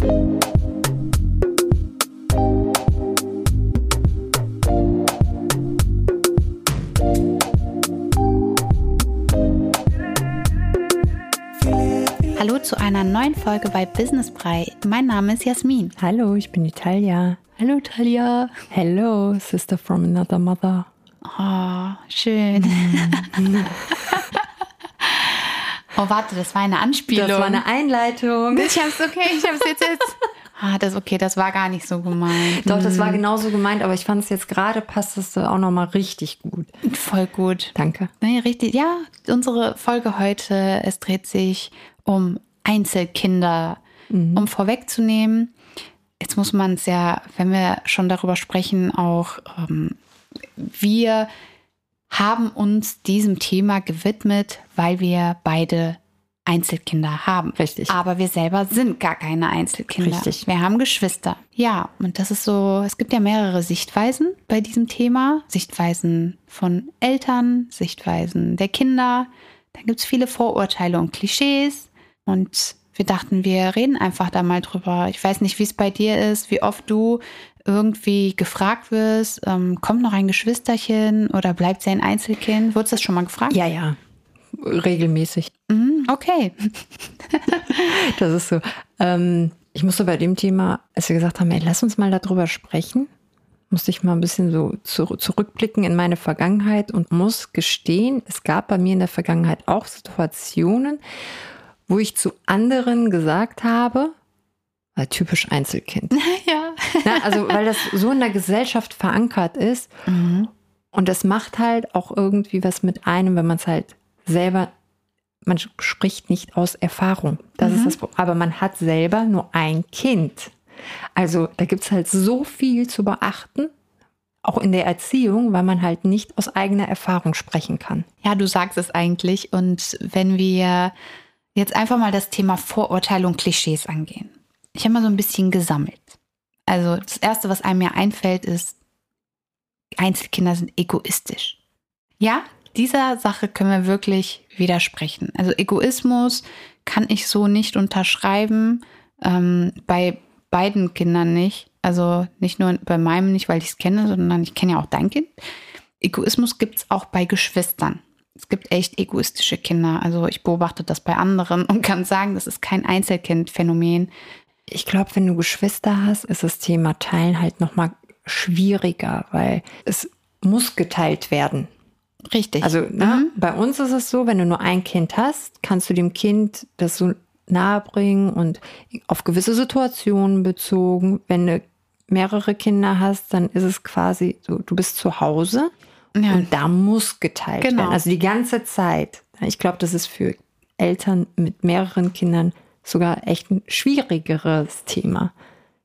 Hallo zu einer neuen Folge bei Business Brei. Mein Name ist Jasmin. Hallo, ich bin die Talia. Hallo Talia. Hello, sister from another mother. Oh, schön. oh, warte, das war eine Anspielung. Das war eine Einleitung. Ich hab's okay, ich hab's jetzt jetzt. Ah, das okay, das war gar nicht so gemeint. Doch, das war genauso gemeint, aber ich fand es jetzt gerade passt es auch nochmal richtig gut. Voll gut. Danke. Nee, richtig. Ja, unsere Folge heute, es dreht sich um Einzelkinder. Um vorwegzunehmen, jetzt muss man es ja, wenn wir schon darüber sprechen, auch ähm, wir haben uns diesem Thema gewidmet, weil wir beide Einzelkinder haben. Richtig. Aber wir selber sind gar keine Einzelkinder. Richtig. Wir haben Geschwister. Ja, und das ist so, es gibt ja mehrere Sichtweisen bei diesem Thema. Sichtweisen von Eltern, Sichtweisen der Kinder. Da gibt es viele Vorurteile und Klischees. Und wir dachten, wir reden einfach da mal drüber. Ich weiß nicht, wie es bei dir ist, wie oft du irgendwie gefragt wirst, ähm, kommt noch ein Geschwisterchen oder bleibt sie ein Einzelkind? Wurdest du das schon mal gefragt? Ja, ja. Regelmäßig. Mhm, okay. Das ist so. Ähm, ich musste bei dem Thema, als wir gesagt haben, ey, lass uns mal darüber sprechen, musste ich mal ein bisschen so zu, zurückblicken in meine Vergangenheit und muss gestehen, es gab bei mir in der Vergangenheit auch Situationen, wo ich zu anderen gesagt habe, typisch Einzelkind. ja. Ja, also weil das so in der Gesellschaft verankert ist und das macht halt auch irgendwie was mit einem, wenn man es halt selber, man spricht nicht aus Erfahrung. Das ist das Problem. Aber man hat selber nur ein Kind. Also da gibt es halt so viel zu beachten, auch in der Erziehung, weil man halt nicht aus eigener Erfahrung sprechen kann. Ja, du sagst es eigentlich. Und wenn wir jetzt einfach mal das Thema Vorurteile und Klischees angehen. Ich habe mal so ein bisschen gesammelt. Also das Erste, was einem ja einfällt, ist, Einzelkinder sind egoistisch. Ja, dieser Sache können wir wirklich widersprechen. Also Egoismus kann ich so nicht unterschreiben. Ähm, bei beiden Kindern nicht. Also nicht nur bei meinem nicht, weil ich es kenne, sondern ich kenne ja auch dein Kind. Egoismus gibt es auch bei Geschwistern. Es gibt echt egoistische Kinder. Also ich beobachte das bei anderen und kann sagen, das ist kein Einzelkindphänomen. Ich glaube, wenn du Geschwister hast, ist das Thema Teilen halt nochmal schwieriger, weil es muss geteilt werden. Richtig. Also ne, bei uns ist es so, wenn du nur ein Kind hast, kannst du dem Kind das so nahe bringen und auf gewisse Situationen bezogen. Wenn du mehrere Kinder hast, dann ist es quasi so, du bist zu Hause Ja. und da muss geteilt Genau. werden. Also die ganze Zeit. Ich glaube, das ist für Eltern mit mehreren Kindern sogar echt ein schwierigeres Thema.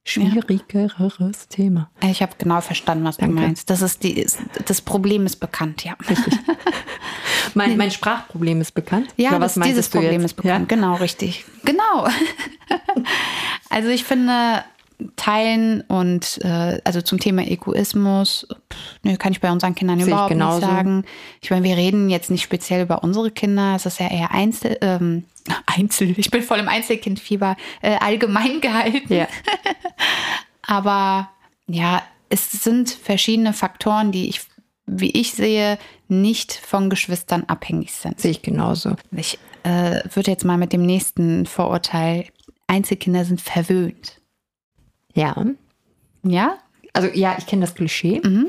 Schwierigeres Thema. ich habe genau verstanden, was Danke. du meinst. Das ist die, das Problem ist bekannt, ja. Mein, mein Sprachproblem ist bekannt. Ja, Oder das, was dieses meintest du Problem jetzt? ist bekannt. Genau, richtig. Genau. also ich finde, teilen und äh, also zum Thema Egoismus, pff, nö, kann ich bei unseren Kindern Sehe überhaupt nicht sagen. Ich meine, wir reden jetzt nicht speziell über unsere Kinder, es ist ja eher Einzel, ähm, Einzel, ich bin voll im Einzelkindfieber, äh, allgemein gehalten. Ja. Aber ja, es sind verschiedene Faktoren, die ich, wie ich sehe, nicht von Geschwistern abhängig sind. Sehe ich genauso. Ich äh, würde jetzt mal mit dem nächsten Vorurteil, Einzelkinder sind verwöhnt. Ja. Ja? Also ja, ich kenne das Klischee. Mhm.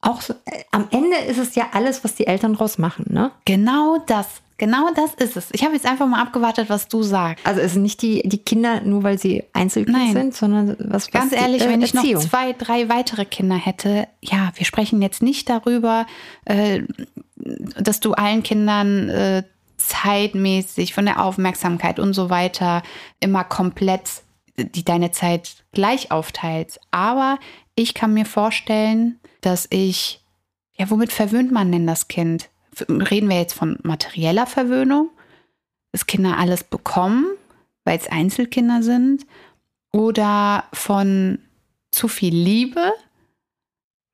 Auch so, äh, am Ende ist es ja alles, was die Eltern draus machen, ne? Genau das. Genau das ist es. Ich habe jetzt einfach mal abgewartet, was du sagst. Also es sind nicht die, die Kinder nur, weil sie Einzelkind sind, sondern was, was Ganz die, ehrlich, äh, wenn ich noch zwei, drei weitere Kinder hätte, ja, wir sprechen jetzt nicht darüber, äh, dass du allen Kindern äh, zeitmäßig von der Aufmerksamkeit und so weiter immer komplett die deine Zeit gleich aufteilst. Aber ich kann mir vorstellen, dass ich, ja, womit verwöhnt man denn das Kind? Reden wir jetzt von materieller Verwöhnung, dass Kinder alles bekommen, weil es Einzelkinder sind, oder von zu viel Liebe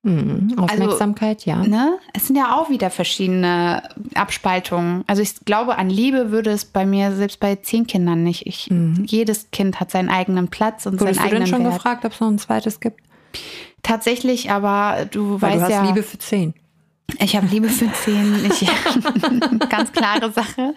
Mhm. Aufmerksamkeit, also, ja. Ne? Es sind ja auch wieder verschiedene Abspaltungen. Also ich glaube, an Liebe würde es bei mir, selbst bei zehn Kindern nicht. Ich, mhm. Jedes Kind hat seinen eigenen Platz und Wurdest seinen eigenen du denn schon Wert. gefragt, ob es noch ein zweites gibt? Tatsächlich, aber du Weil weißt du hast ja. Liebe für zehn. Ich habe Liebe für zehn. Ich, ganz klare Sache.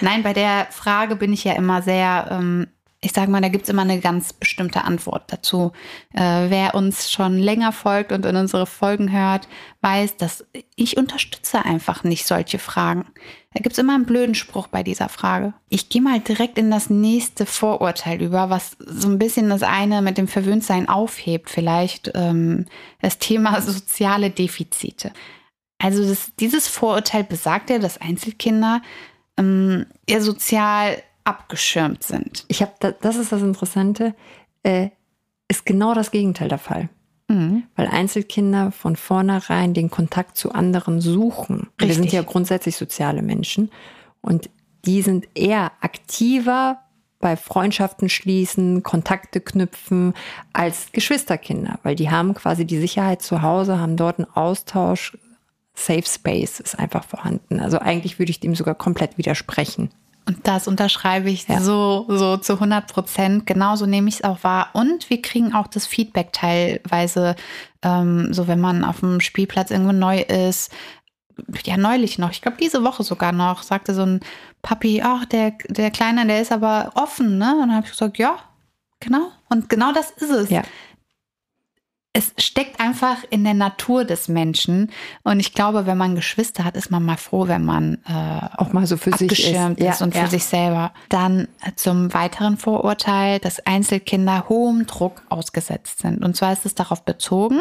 Nein, bei der Frage bin ich ja immer sehr, ähm, ich sage mal, da gibt's immer eine ganz bestimmte Antwort dazu. Äh, wer uns schon länger folgt und in unsere Folgen hört, weiß, dass ich unterstütze einfach nicht solche Fragen. Da gibt's immer einen blöden Spruch bei dieser Frage. Ich gehe mal direkt in das nächste Vorurteil über, was so ein bisschen das eine mit dem Verwöhntsein aufhebt, vielleicht ähm, das Thema soziale Defizite. Also das, dieses Vorurteil besagt ja, dass Einzelkinder ähm, eher sozial abgeschirmt sind. Ich habe, da, das ist das Interessante, äh, ist genau das Gegenteil der Fall. Mhm. Weil Einzelkinder von vornherein den Kontakt zu anderen suchen. Wir Richtig. sind ja grundsätzlich soziale Menschen und die sind eher aktiver bei Freundschaften schließen, Kontakte knüpfen als Geschwisterkinder, weil die haben quasi die Sicherheit zu Hause, haben dort einen Austausch. Safe Space ist einfach vorhanden. Also eigentlich würde ich dem sogar komplett widersprechen. Und das unterschreibe ich Ja. so, so zu 100 Prozent. Genauso nehme ich es auch wahr. Und wir kriegen auch das Feedback teilweise, ähm, so wenn man auf dem Spielplatz irgendwo neu ist. Ja, neulich noch, ich glaube diese Woche sogar noch, sagte so ein Papi, ach, der, der Kleine, der ist aber offen, ne? Und dann habe ich gesagt, ja, genau. Und genau das ist es. Ja. Es steckt einfach in der Natur des Menschen. Und ich glaube, wenn man Geschwister hat, ist man mal froh, wenn man äh, Auch mal so für sich ist. ist, und für sich selber. Dann zum weiteren Vorurteil, dass Einzelkinder hohem Druck ausgesetzt sind. Und zwar ist es darauf bezogen,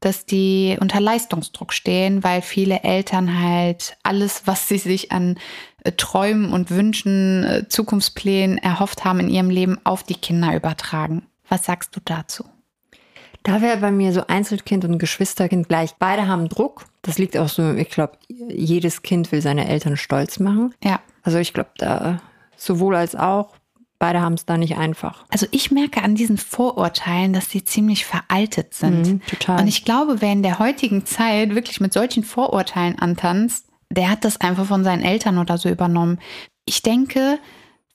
dass die unter Leistungsdruck stehen, weil viele Eltern halt alles, was sie sich an äh, Träumen und Wünschen, äh, Zukunftsplänen erhofft haben in ihrem Leben, auf die Kinder übertragen. Was sagst du dazu? Da wäre bei mir so Einzelkind und Geschwisterkind gleich. Beide haben Druck. Das liegt auch so, ich glaube, jedes Kind will seine Eltern stolz machen. Ja. Also ich glaube, da sowohl als auch, beide haben es da nicht einfach. Also ich merke an diesen Vorurteilen, dass sie ziemlich veraltet sind. Mhm, total. Und ich glaube, wer in der heutigen Zeit wirklich mit solchen Vorurteilen antanzt, der hat das einfach von seinen Eltern oder so übernommen. Ich denke,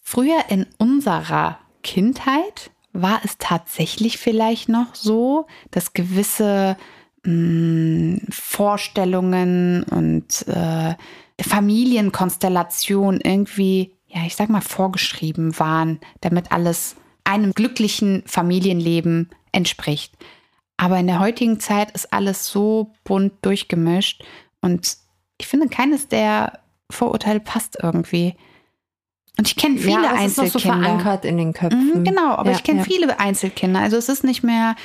früher in unserer Kindheit war es tatsächlich vielleicht noch so, dass gewisse mh, Vorstellungen und äh, Familienkonstellationen irgendwie, ja, ich sag mal, vorgeschrieben waren, damit alles einem glücklichen Familienleben entspricht. Aber in der heutigen Zeit ist alles so bunt durchgemischt und ich finde, keines der Vorurteile passt irgendwie. Und ich kenne viele ja, das ist noch so Einzelkinder. verankert in den Köpfen. Mhm, genau, aber Ja, ich kenne ja. viele Einzelkinder. Also es ist nicht mehr,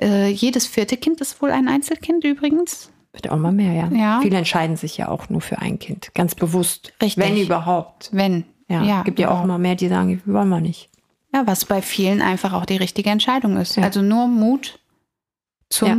äh, jedes vierte Kind ist wohl ein Einzelkind übrigens. Wird auch mal mehr, ja. Ja. Viele entscheiden sich ja auch nur für ein Kind. Ganz bewusst. Richtig. Wenn überhaupt. Wenn. Ja. ja Gibt ja auch genau. mal mehr, die sagen, wollen wir nicht. Ja, was bei vielen einfach auch die richtige Entscheidung ist. Also nur Mut zum Ja.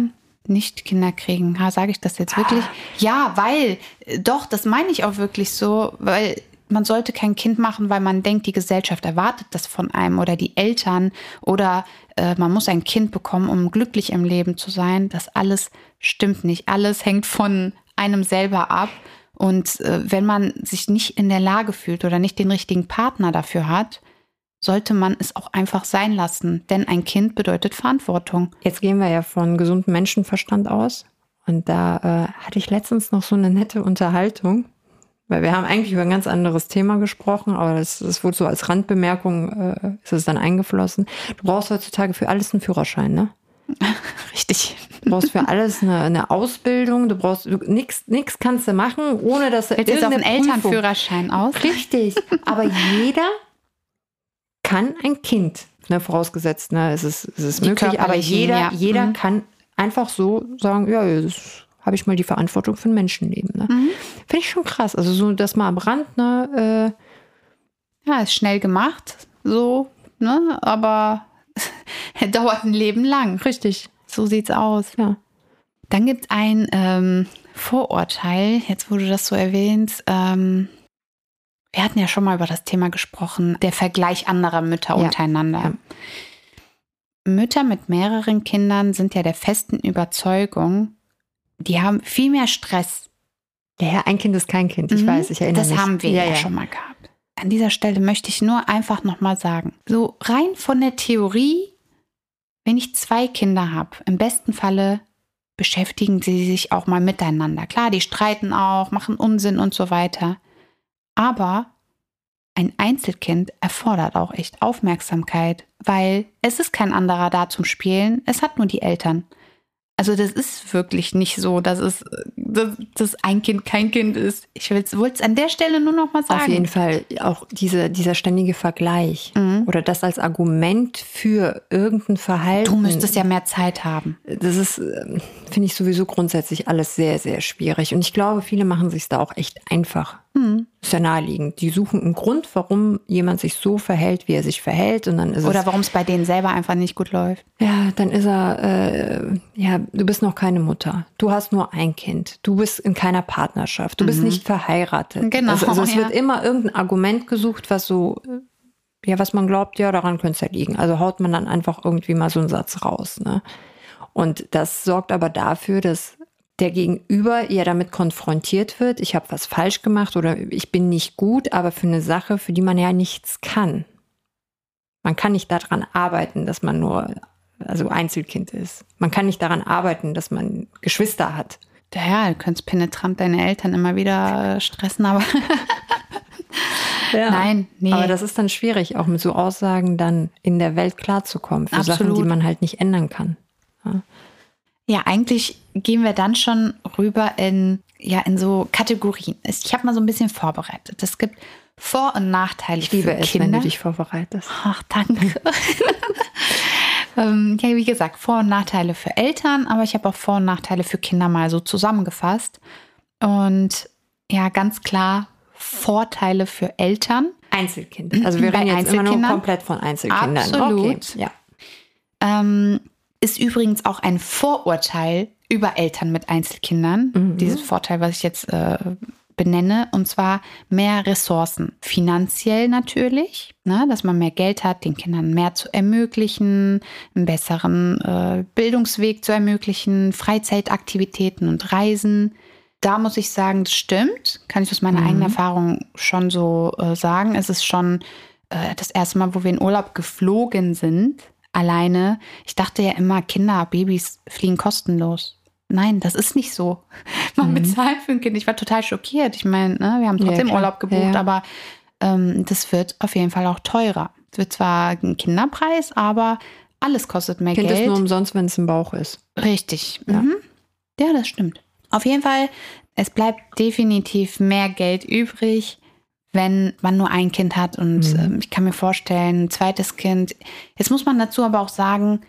Nicht-Kinderkriegen. Ha, sage ich das jetzt wirklich? Ja, weil, doch, das meine ich auch wirklich so, weil man sollte kein Kind machen, weil man denkt, die Gesellschaft erwartet das von einem oder die Eltern oder äh, man muss ein Kind bekommen, um glücklich im Leben zu sein. Das alles stimmt nicht. Alles hängt von einem selber ab. Und äh, wenn man sich nicht in der Lage fühlt oder nicht den richtigen Partner dafür hat, sollte man es auch einfach sein lassen. Denn ein Kind bedeutet Verantwortung. Jetzt gehen wir ja von gesundem Menschenverstand aus. Und da äh, hatte ich letztens noch so eine nette Unterhaltung. Weil wir haben eigentlich über ein ganz anderes Thema gesprochen, aber das, das wurde so als Randbemerkung, äh, ist es dann eingeflossen. Du brauchst heutzutage für alles einen Führerschein, ne? Richtig. Du brauchst für alles eine, eine Ausbildung, du brauchst nichts nix kannst du machen, ohne dass du jetzt auf einen irgendeine Prüfung- Elternführerschein aus? Richtig. Aber jeder kann ein Kind, ne, vorausgesetzt, ne, es ist, es ist Die möglich, aber jeder, ja. jeder Mhm. kann einfach so sagen, ja, jetzt habe ich mal die Verantwortung für ein Menschenleben. Ne? Mhm. Finde ich schon krass. Also so das mal am Rand, ne, äh, Ja, ist schnell gemacht, so, ne? Aber dauert ein Leben lang. richtig. So sieht's aus. Ja. Dann gibt es ein ähm, Vorurteil, jetzt wo du das so erwähnst. Ähm, wir hatten ja schon mal über das Thema gesprochen, der Vergleich anderer Mütter Ja, untereinander. ja. Mütter mit mehreren Kindern sind ja der festen Überzeugung, die haben viel mehr Stress. Ja, ja, ein Kind ist kein Kind. Ich Mhm. weiß, ich erinnere Das mich. haben wir ja, schon mal gehabt. An dieser Stelle möchte ich nur einfach nochmal sagen, so rein von der Theorie, wenn ich zwei Kinder habe, im besten Falle beschäftigen sie sich auch mal miteinander. Klar, die streiten auch, machen Unsinn und so weiter. Aber ein Einzelkind erfordert auch echt Aufmerksamkeit, weil es ist kein anderer da zum Spielen, es hat nur die Eltern. Also das ist wirklich nicht so, dass es dass, dass ein Kind kein Kind ist. Ich wollte es an der Stelle nur noch mal sagen. Auf jeden Fall auch diese, dieser ständige Vergleich Mhm. oder das als Argument für irgendein Verhalten. Du müsstest ja mehr Zeit haben. Das ist, ähm, finde ich sowieso grundsätzlich alles sehr, sehr schwierig. Und ich glaube, viele machen sich da auch echt einfach. Mhm. Ist ja naheliegend. Die suchen einen Grund, warum jemand sich so verhält, wie er sich verhält. Und dann ist Oder warum es bei denen selber einfach nicht gut läuft. ja, dann ist er, äh, ja, du bist noch keine Mutter. Du hast nur ein Kind. Du bist in keiner Partnerschaft. Du bist nicht verheiratet. Mhm. Genau, Also, also es ja. wird immer irgendein Argument gesucht, was so, äh, ja, was man glaubt, ja, daran könnte es ja liegen. Also haut man dann einfach irgendwie mal so einen Satz raus. Ne? Und das sorgt aber dafür, dass der Gegenüber ja damit konfrontiert wird, ich habe was falsch gemacht oder ich bin nicht gut, aber für eine Sache, für die man ja nichts kann. Man kann nicht daran arbeiten, dass man nur also Einzelkind ist. Man kann nicht daran arbeiten, dass man Geschwister hat. Ja, du könntest penetrant deine Eltern immer wieder stressen, aber Nein, nee. Aber das ist dann schwierig, auch mit so Aussagen dann in der Welt klarzukommen für Sachen, Absolut. die man halt nicht ändern kann. ja, eigentlich gehen wir dann schon rüber in, ja, in so Kategorien. Ich habe mal so ein bisschen vorbereitet. Es gibt Vor- und Nachteile Ich liebe für es, Kinder. wenn du dich vorbereitest. Ach, danke. ähm, ja, wie gesagt, Vor- und Nachteile für Eltern, aber ich habe auch Vor- und Nachteile für Kinder mal so zusammengefasst. Und ja, ganz klar Vorteile für Eltern. Einzelkind. Also wir Bei reden jetzt immer nur komplett von Einzelkindern. Absolut. Okay. Ja. Ähm, ist übrigens auch ein Vorurteil über Eltern mit Einzelkindern. Mhm. Dieses Vorteil, was ich jetzt äh, benenne, und zwar mehr Ressourcen. Finanziell natürlich, ne, dass man mehr Geld hat, den Kindern mehr zu ermöglichen, einen besseren äh, Bildungsweg zu ermöglichen, Freizeitaktivitäten und Reisen. Da muss ich sagen, das stimmt. Kann ich aus meiner eigenen Erfahrung schon so äh, sagen. Es ist schon äh, das erste Mal, wo wir in Urlaub geflogen sind, alleine. Ich dachte ja immer, Kinder, Babys fliegen kostenlos. Nein, das ist nicht so. Man bezahlt für ein Kind. Ich war total schockiert. Ich meine, ne, wir haben Ja, trotzdem klar. Urlaub gebucht, Ja, ja. aber ähm, das wird auf jeden Fall auch teurer. Es wird zwar ein Kinderpreis, aber alles kostet mehr Kind Geld. ist nur umsonst, wenn es im Bauch ist. Richtig. Ja. Mhm. Ja, das stimmt. Auf jeden Fall, es bleibt definitiv mehr Geld übrig, wenn man nur ein Kind hat. Und Mhm. ähm, ich kann mir vorstellen, ein zweites Kind. Jetzt muss man dazu aber auch sagen,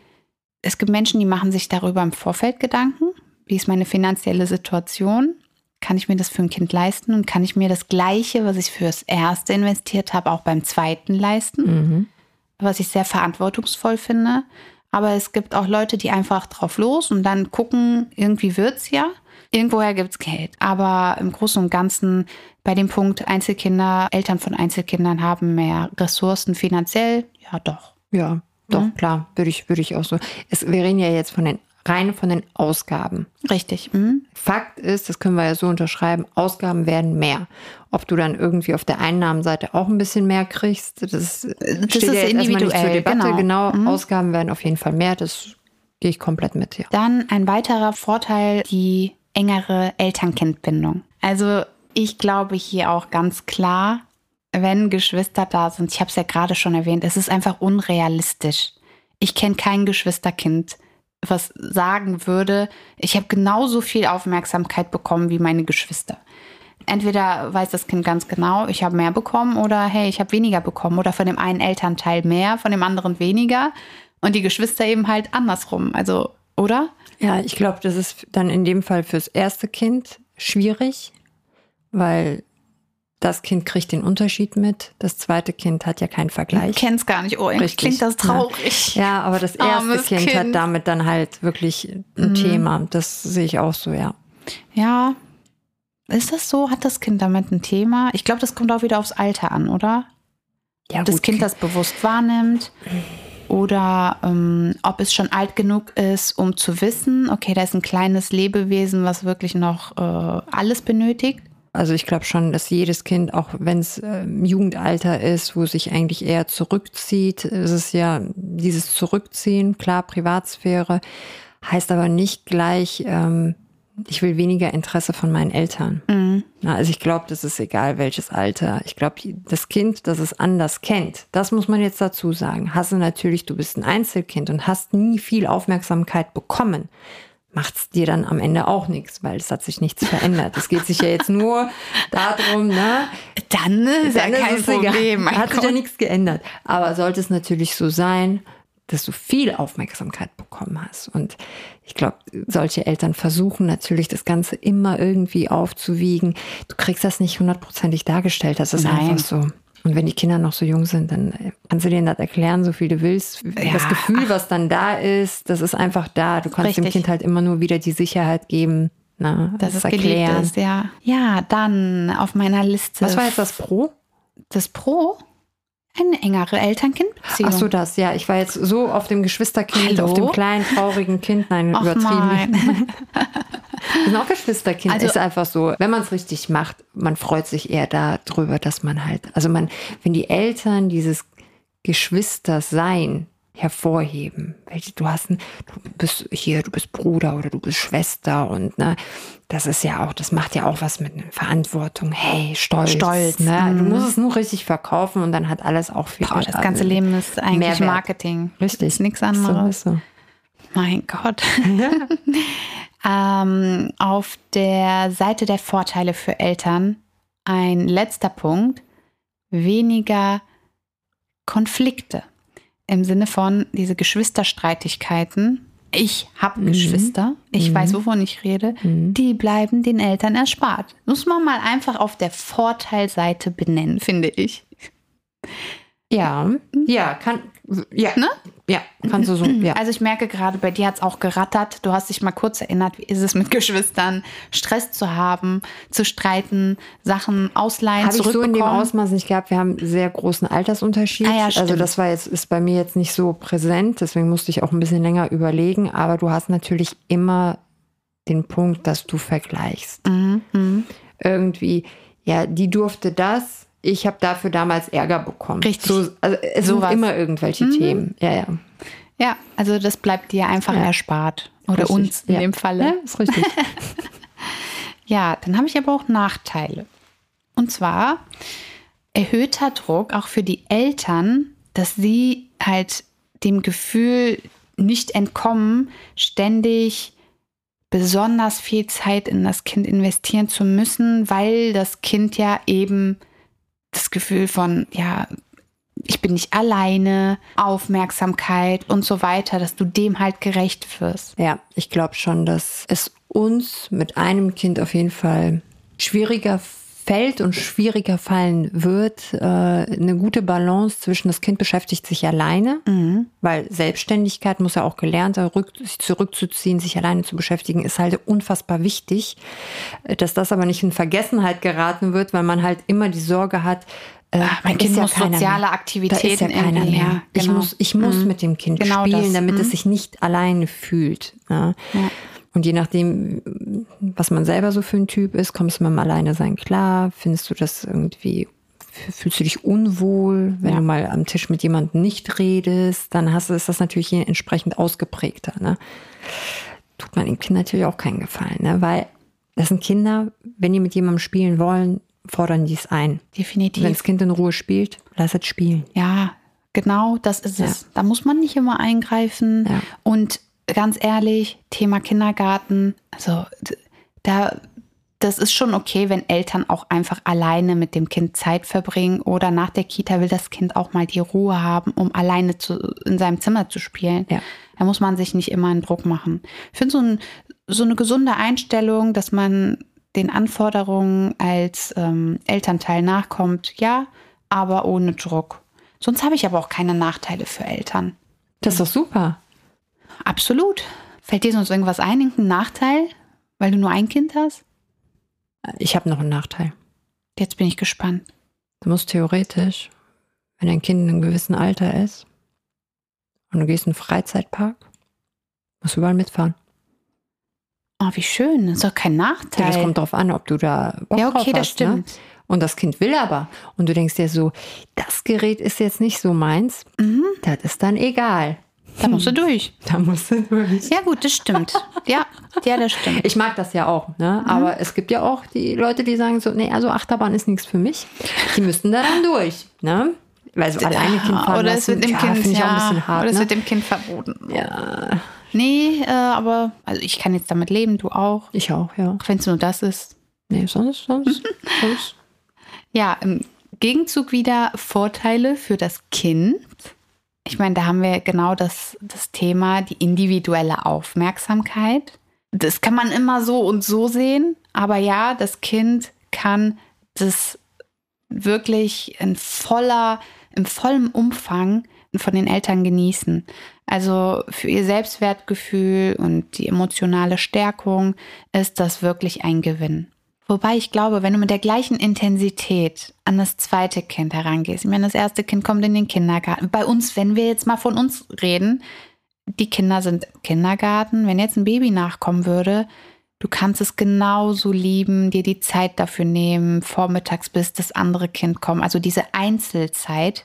es gibt Menschen, die machen sich darüber im Vorfeld Gedanken. Wie ist meine finanzielle Situation? Kann ich mir das für ein Kind leisten? Und kann ich mir das Gleiche, was ich fürs erste investiert habe, auch beim zweiten leisten? Mhm. was ich sehr verantwortungsvoll finde. Aber es gibt auch Leute, die einfach drauf los und dann gucken, irgendwie wird's ja. Irgendwoher gibt's Geld. Aber im Großen und Ganzen bei dem Punkt Einzelkinder, Eltern von Einzelkindern haben mehr Ressourcen finanziell, ja doch. Ja, doch, Mhm. klar, würde ich, würde ich auch so. Es, wir reden ja jetzt von den rein von den Ausgaben. Richtig. Mhm. Fakt ist, das können wir ja so unterschreiben, Ausgaben werden mehr. Ob du dann irgendwie auf der Einnahmenseite auch ein bisschen mehr kriegst, das, Das steht ist ja erstmal nicht zur individuell, Debatte. genau. Genau, Ausgaben werden auf jeden Fall mehr, das gehe ich komplett mit, ja. Dann ein weiterer Vorteil, die engere Eltern-Kind-Bindung. Also ich glaube hier auch ganz klar, wenn Geschwister da sind, ich habe es ja gerade schon erwähnt, es ist einfach unrealistisch. Ich kenne kein Geschwisterkind, was sagen würde, ich habe genauso viel Aufmerksamkeit bekommen wie meine Geschwister. Entweder weiß das Kind ganz genau, ich habe mehr bekommen oder hey, ich habe weniger bekommen oder von dem einen Elternteil mehr, von dem anderen weniger und die Geschwister eben halt andersrum. Also, oder? Ja, ich glaube, das ist dann in dem Fall fürs erste Kind schwierig, weil das Kind kriegt den Unterschied mit. Das zweite Kind hat ja keinen Vergleich. Ich kenn's gar nicht. Oh, Richtig, klingt das ja. traurig. Ja, aber das erste kind, hat Kind. Mhm. damit dann halt wirklich ein Thema. Das sehe ich auch so, ja. Ja. Ist das so? Hat das Kind damit ein Thema? Ich glaube, das kommt auch wieder aufs Alter an, oder? Ja, das gut. Kind das bewusst wahrnimmt. Oder ähm, ob es schon alt genug ist, um zu wissen, okay, da ist ein kleines Lebewesen, was wirklich noch äh, alles benötigt. Also ich glaube schon, dass jedes Kind, auch wenn es äh, Jugendalter ist, wo sich eigentlich eher zurückzieht, ist es ja dieses Zurückziehen, klar, Privatsphäre, heißt aber nicht gleich, ähm, ich will weniger Interesse von meinen Eltern. Mhm. Na, also ich glaube, das ist egal, welches Alter. Ich glaube, das Kind, das es anders kennt, das muss man jetzt dazu sagen. Hast du natürlich, du bist ein Einzelkind und hast nie viel Aufmerksamkeit bekommen macht es dir dann am Ende auch nichts, weil es hat sich nichts verändert. Es geht sich ja jetzt nur darum, ne? Dann ist dann ja kein ist Problem. Hat sich ja nichts geändert. Aber sollte es natürlich so sein, dass du viel Aufmerksamkeit bekommen hast. Und ich glaube, solche Eltern versuchen natürlich, das Ganze immer irgendwie aufzuwiegen. Du kriegst das nicht hundertprozentig dargestellt. Das ist Nein. einfach so. Und wenn die Kinder noch so jung sind, dann kannst du denen das erklären, so viel du willst. Ja. Das Gefühl, was dann da ist, das ist einfach da. Du kannst Richtig. dem Kind halt immer nur wieder die Sicherheit geben. Na, das ist erklären. Ist, ja. ja, dann auf meiner Liste. Was war jetzt das Pro? Das Pro? Eine engere Eltern-Kind-Beziehung. Ach so, das, ja. Ich war jetzt so auf dem Geschwisterkind, Hallo? auf dem kleinen, traurigen Kind. Nein, Och übertrieben. Wir sind auch Geschwisterkind. Also, ist einfach so, wenn man es richtig macht, man freut sich eher darüber, dass man halt, also man, wenn die Eltern dieses Geschwistersein hervorheben. Welche du hast, ein, du bist hier, du bist Bruder oder du bist Schwester und ne, das ist ja auch, das macht ja auch was mit Verantwortung. Hey, Stolz. Stolz. Ne? Mhm. Du musst es nur richtig verkaufen und dann hat alles auch viel. Boah, das ganze Leben ist eigentlich Mehrwert. Marketing. Richtig. Ist nichts anderes. So, so. Mein Gott. ähm, auf der Seite der Vorteile für Eltern ein letzter Punkt. Weniger Konflikte im Sinne von diese Geschwisterstreitigkeiten. Ich habe mhm. Geschwister, ich mhm. weiß, wovon ich rede, mhm. die bleiben den Eltern erspart. Muss man mal einfach auf der Vorteilseite benennen, finde ich. Ja, ja, kann, ja, ne? Ja, kannst du so. Ja. Also ich merke gerade, bei dir hat es auch gerattert. Du hast dich mal kurz erinnert, wie ist es mit Geschwistern, Stress zu haben, zu streiten, Sachen ausleihen, Habe ich so in dem Ausmaß nicht gehabt. Wir haben einen sehr großen Altersunterschied. Ah, ja, also das war jetzt, ist bei mir jetzt nicht so präsent, deswegen musste ich auch ein bisschen länger überlegen. Aber du hast natürlich immer den Punkt, dass du vergleichst. Mhm. mhm. Irgendwie, ja, die durfte das, ich habe dafür damals Ärger bekommen. Richtig. So, also es so sind immer irgendwelche mhm. Themen. Ja, ja. Ja, also das bleibt dir einfach ja. erspart. Oder richtig. uns in ja. dem Falle. Ja, ist richtig. ja, dann habe ich aber auch Nachteile. Und zwar erhöhter Druck auch für die Eltern, dass sie halt dem Gefühl nicht entkommen, ständig besonders viel Zeit in das Kind investieren zu müssen, weil das Kind ja eben das Gefühl von, ja, ich bin nicht alleine, Aufmerksamkeit und so weiter, dass du dem halt gerecht wirst. Ja, ich glaube schon, dass es uns mit einem Kind auf jeden Fall schwieriger fällt und schwieriger fallen wird, äh, eine gute Balance zwischen das Kind beschäftigt sich alleine, mhm. weil Selbstständigkeit muss ja auch gelernt, sich zurückzuziehen, sich alleine zu beschäftigen, ist halt unfassbar wichtig, dass das aber nicht in Vergessenheit geraten wird, weil man halt immer die Sorge hat, äh, Ach, mein Kind ja muss soziale Aktivitäten da ist ja keiner mehr. Genau. Ich muss, ich muss mhm. mit dem Kind genau spielen, das. damit mhm. es sich nicht alleine fühlt. Ja. ja. Und je nachdem, was man selber so für ein Typ ist, kommst du mit dem Alleine sein klar, findest du das irgendwie, fühlst du dich unwohl, wenn ja. du mal am Tisch mit jemandem nicht redest, dann hast du, ist das natürlich entsprechend ausgeprägter. Ne? Tut man dem Kind natürlich auch keinen Gefallen, ne? weil das sind Kinder, wenn die mit jemandem spielen wollen, fordern die es ein. Definitiv. Wenn das Kind in Ruhe spielt, lass es spielen. Ja, genau, das ist ja. es. Da muss man nicht immer eingreifen. Ja. Und ganz ehrlich, Thema Kindergarten, also da, das ist schon okay, wenn Eltern auch einfach alleine mit dem Kind Zeit verbringen oder nach der Kita will das Kind auch mal die Ruhe haben, um alleine zu, in seinem Zimmer zu spielen. Ja. Da muss man sich nicht immer einen Druck machen. Ich finde so, ein, so eine gesunde Einstellung, dass man den Anforderungen als ähm, Elternteil nachkommt, ja, aber ohne Druck. Sonst habe ich aber auch keine Nachteile für Eltern. Das ist doch super. Absolut. Fällt dir sonst irgendwas ein, irgendein Nachteil, weil du nur ein Kind hast? Ich habe noch einen Nachteil. Jetzt bin ich gespannt. Du musst theoretisch, wenn dein Kind in einem gewissen Alter ist, und du gehst in einen Freizeitpark, musst überall mitfahren. Oh, wie schön. Das ist doch kein Nachteil. Ja, das kommt drauf an, ob du da Bock Ja, okay, drauf das hast, ne? stimmt. Und das Kind will aber. Und du denkst dir so, das Gerät ist jetzt nicht so meins. Mhm. Das ist dann egal. Da musst du durch. Da musst du durch. Ja, gut, das stimmt. Ja, ja, das stimmt. Ich mag das ja auch, ne? Aber es gibt ja auch die Leute, die sagen so, nee, also Achterbahn ist nichts für mich. Die müssten da dann durch, ne? Weil so alleine Kind fahren Oder es wird dem ja, Kind, ja, auch ein bisschen hart, oder es ne? wird dem Kind verboten. Ja, Nee, äh, aber also ich kann jetzt damit leben, du auch. ich auch, ja. Auch wenn es nur das ist. Nee, sonst, sonst, sonst. Ja, im Gegenzug wieder Vorteile für das Kind. Ich meine, da haben wir genau das, das Thema, die individuelle Aufmerksamkeit. Das kann man immer so und so sehen, aber ja, das Kind kann das wirklich in voller, im vollen Umfang von den Eltern genießen. Also für ihr Selbstwertgefühl und die emotionale Stärkung ist das wirklich ein Gewinn. Wobei ich glaube, wenn du mit der gleichen Intensität an das zweite Kind herangehst, ich meine, das erste Kind kommt in den Kindergarten. Bei uns, wenn wir jetzt mal von uns reden, die Kinder sind im Kindergarten. Wenn jetzt ein Baby nachkommen würde, du kannst es genauso lieben, dir die Zeit dafür nehmen, vormittags bis das andere Kind kommt. Also diese Einzelzeit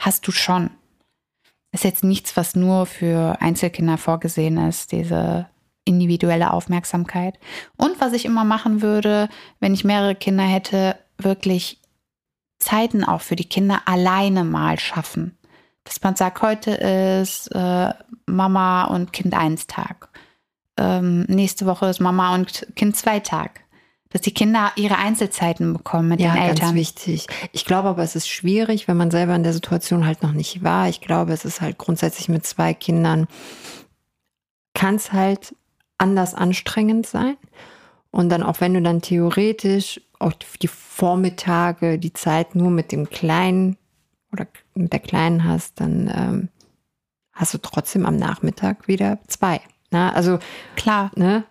hast du schon. Ist jetzt nichts, was nur für Einzelkinder vorgesehen ist, diese individuelle Aufmerksamkeit. Und was ich immer machen würde, wenn ich mehrere Kinder hätte, wirklich Zeiten auch für die Kinder alleine mal schaffen. Dass man sagt, heute ist äh, Mama und Kind eins Tag. Ähm, nächste Woche ist Mama und Kind zwei Tag. Dass die Kinder ihre Einzelzeiten bekommen mit Ja, den ganz Eltern. wichtig. Ich glaube aber, es ist schwierig, wenn man selber in der Situation halt noch nicht war. Ich glaube, es ist halt grundsätzlich mit zwei Kindern, kann es halt anders anstrengend sein. Und dann auch wenn du dann theoretisch auch die Vormittage, die Zeit nur mit dem Kleinen oder mit der Kleinen hast, dann ähm, hast du trotzdem am Nachmittag wieder zwei. Na, also, Klar, ne?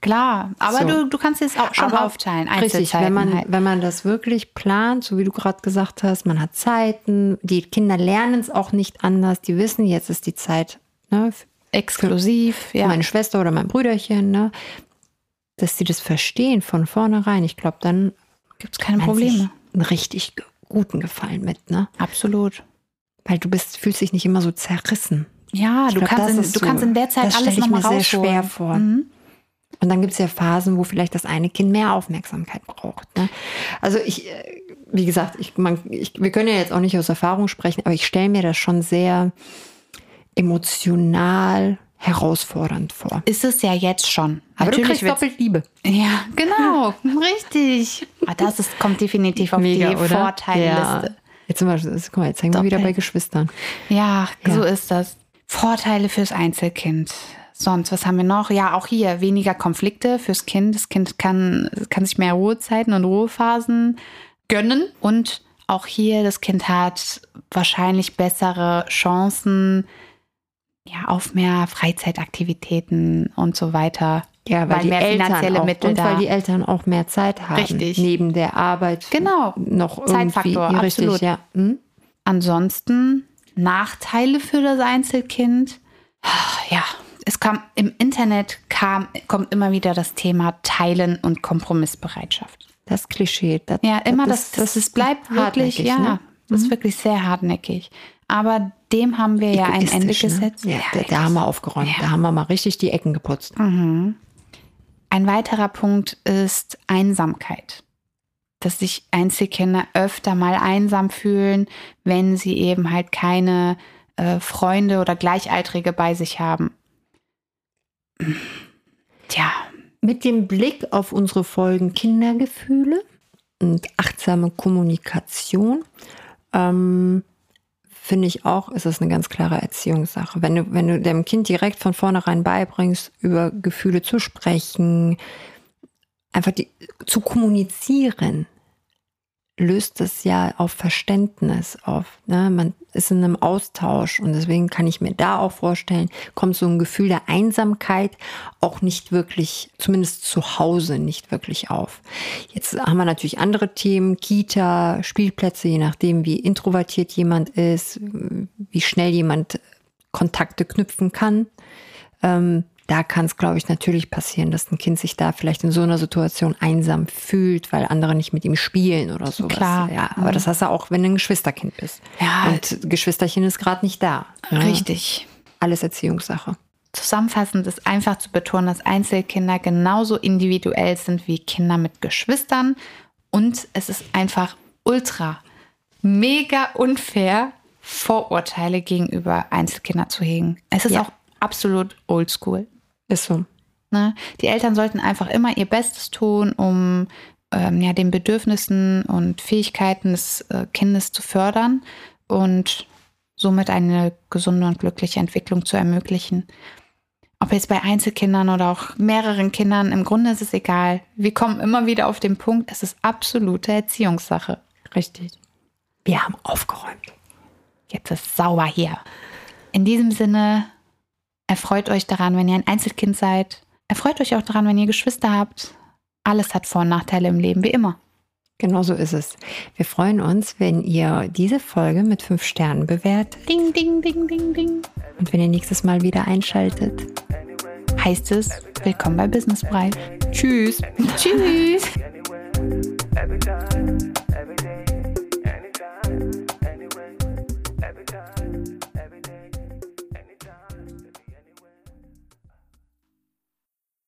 klar. Aber So. du, du kannst es auch schon Aber aufteilen. Richtig, wenn man, halt. wenn man das wirklich plant, so wie du gerade gesagt hast, man hat Zeiten, die Kinder lernen es auch nicht anders, die wissen, jetzt ist die Zeit ne, Exklusiv, ja. meine Schwester oder mein Brüderchen, ne, dass sie das verstehen von vornherein. Ich glaube, dann Gibt es keine Probleme. einen richtig guten Gefallen mit, ne? Absolut. Weil du bist, fühlst dich nicht immer so zerrissen. Ja, Ich du, glaub, kannst in, du so- kannst in der Zeit das alles nochmal mir sehr rausholen. schwer vor. Mhm. Und dann gibt es ja Phasen, wo vielleicht das eine Kind mehr Aufmerksamkeit braucht. Ne? Also ich, äh, wie gesagt, ich, man, ich, wir können ja jetzt auch nicht aus Erfahrung sprechen, aber ich stelle mir das schon sehr emotional herausfordernd vor. Ist es ja jetzt schon. Aber du kriegst doppelt Liebe. Ja, genau. richtig. Ah, das ist, kommt definitiv auf die Vorteilliste. Ja. Jetzt, sind wir, jetzt, guck mal, jetzt hängen wir wieder bei Geschwistern. Ja, Ja. so ist das. Vorteile fürs Einzelkind. Sonst, was haben wir noch? Ja, auch hier weniger Konflikte fürs Kind. Das Kind kann, kann sich mehr Ruhezeiten und Ruhephasen gönnen. Und auch hier, das Kind hat wahrscheinlich bessere Chancen ja, auf mehr Freizeitaktivitäten und so weiter. Ja, weil, Weil die mehr Eltern finanzielle auch, Mittel und da. weil die Eltern auch mehr Zeit haben. Richtig. Neben der Arbeit. Genau. Noch. Zeitfaktor, richtig, absolut. ja. Hm? Ansonsten Nachteile für das Einzelkind. Ja, es kam im Internet kam, kommt immer wieder das Thema Teilen und Kompromissbereitschaft. Das Klischee. Das, Ja, immer das, das, es bleibt wirklich, ja, ne? das ist wirklich sehr hartnäckig. Aber dem haben wir ja ein Ende ne? gesetzt. Ja, da, da haben wir aufgeräumt. Ja. Da haben wir mal richtig die Ecken geputzt. Ein weiterer Punkt ist Einsamkeit. Dass sich Einzelkinder öfter mal einsam fühlen, wenn sie eben halt keine äh, Freunde oder Gleichaltrige bei sich haben. Tja, Mit dem Blick auf unsere Folgen Kindergefühle und achtsame Kommunikation ähm, finde ich auch, ist es eine ganz klare Erziehungssache. Wenn du, wenn du dem Kind direkt von vornherein beibringst, über Gefühle zu sprechen, einfach die, zu kommunizieren, löst es ja auf Verständnis auf. Ne? Man ist in einem Austausch und deswegen kann ich mir da auch vorstellen, kommt so ein Gefühl der Einsamkeit auch nicht wirklich, zumindest zu Hause nicht wirklich auf. Jetzt haben wir natürlich andere Themen, Kita, Spielplätze, je nachdem, wie introvertiert jemand ist, wie schnell jemand Kontakte knüpfen kann. Ähm, da kann es, glaube ich, natürlich passieren, dass ein Kind sich da vielleicht in so einer Situation einsam fühlt, weil andere nicht mit ihm spielen oder sowas. Klar. Ja, aber das hast du auch, wenn du ein Geschwisterkind bist. Ja. Und Geschwisterchen ist gerade nicht da. ne? Richtig. Alles Erziehungssache. Zusammenfassend ist einfach zu betonen, dass Einzelkinder genauso individuell sind wie Kinder mit Geschwistern. Und es ist einfach ultra, mega unfair, Vorurteile gegenüber Einzelkindern zu hegen. Es ist Ja. auch absolut oldschool. Ist so. Ne? Die Eltern sollten einfach immer ihr Bestes tun, um ähm, ja, den Bedürfnissen und Fähigkeiten des äh, Kindes zu fördern und somit eine gesunde und glückliche Entwicklung zu ermöglichen. Ob jetzt bei Einzelkindern oder auch mehreren Kindern, im Grunde ist es egal. Wir kommen immer wieder auf den Punkt, es ist absolute Erziehungssache. Richtig. Wir haben aufgeräumt. Jetzt ist sauber hier. In diesem Sinne, erfreut euch daran, wenn ihr ein Einzelkind seid. Erfreut euch auch daran, wenn ihr Geschwister habt. Alles hat Vor- und Nachteile im Leben, wie immer. Genau so ist es. Wir freuen uns, wenn ihr diese Folge mit fünf Sternen bewertet Ding, ding, ding, ding, ding. und wenn ihr nächstes Mal wieder einschaltet. Heißt es, willkommen bei Business Brei. Tschüss. Tschüss.